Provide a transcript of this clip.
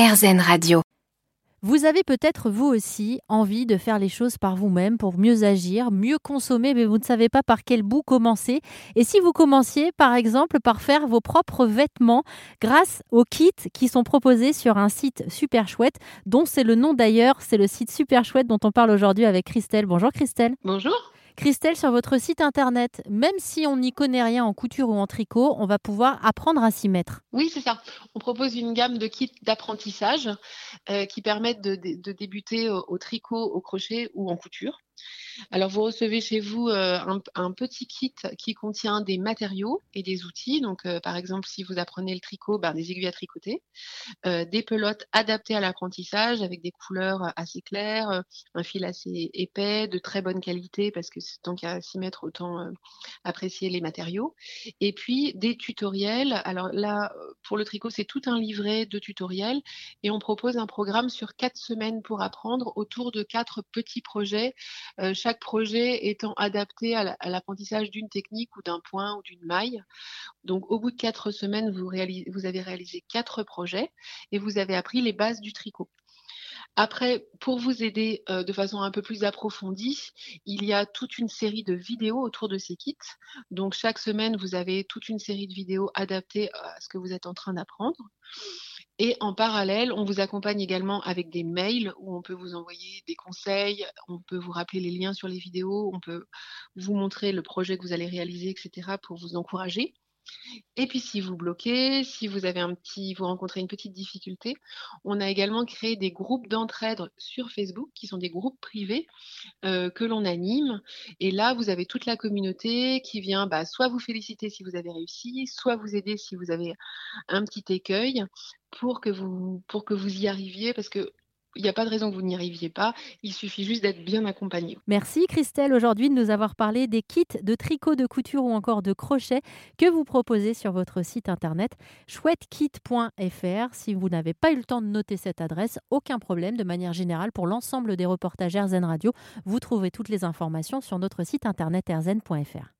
RZN Radio. Vous avez peut-être vous aussi envie de faire les choses par vous-même pour mieux agir, mieux consommer, mais vous ne savez pas par quel bout commencer. Et si vous commenciez par exemple par faire vos propres vêtements grâce aux kits qui sont proposés sur un site super chouette, dont c'est le nom d'ailleurs, c'est le site super chouette dont on parle aujourd'hui avec Christelle. Bonjour Christelle. Bonjour. Christelle, sur votre site internet, même si on n'y connaît rien en couture ou en tricot, on va pouvoir apprendre à s'y mettre. Oui, c'est ça. On propose une gamme de kits d'apprentissage euh, qui permettent de, débuter au, tricot, au crochet ou en couture. Alors, vous recevez chez vous euh, un, petit kit qui contient des matériaux et des outils. Donc, euh, par exemple, si vous apprenez le tricot, ben, des aiguilles à tricoter, euh, des pelotes adaptées à l'apprentissage avec des couleurs assez claires, un fil assez épais, de très bonne qualité, parce que tant qu'à s'y mettre, autant apprécier les matériaux. Et puis, des tutoriels. Alors là, pour le tricot, c'est tout un livret de tutoriels et on propose un programme sur quatre semaines pour apprendre autour de quatre petits projets euh, chaque projet étant adapté à l'apprentissage d'une technique ou d'un point ou d'une maille. Donc, au bout de quatre semaines, vous, avez réalisé quatre projets et vous avez appris les bases du tricot. Après, pour vous aider euh, de façon un peu plus approfondie, il y a toute une série de vidéos autour de ces kits. Donc, chaque semaine, vous avez toute une série de vidéos adaptées à ce que vous êtes en train d'apprendre. Et en parallèle, on vous accompagne également avec des mails où on peut vous envoyer des conseils, on peut vous rappeler les liens sur les vidéos, on peut vous montrer le projet que vous allez réaliser, etc. pour vous encourager. Et puis si vous bloquez, si vous avez un petit, vous rencontrez une petite difficulté, on a également créé des groupes d'entraide sur Facebook qui sont des groupes privés euh, que l'on anime. Et là, vous avez toute la communauté qui vient bah, soit vous féliciter si vous avez réussi, soit vous aider si vous avez un petit écueil pour que vous y arriviez parce que il n'y a pas de raison que vous n'y arriviez pas. Il suffit juste d'être bien accompagné. Merci Christelle aujourd'hui de nous avoir parlé des kits de tricot, de couture ou encore de crochet que vous proposez sur votre site internet chouettekit.fr. Si vous n'avez pas eu le temps de noter cette adresse, aucun problème. De manière générale, pour l'ensemble des reportages RZN Radio, vous trouvez toutes les informations sur notre site internet rzn.fr.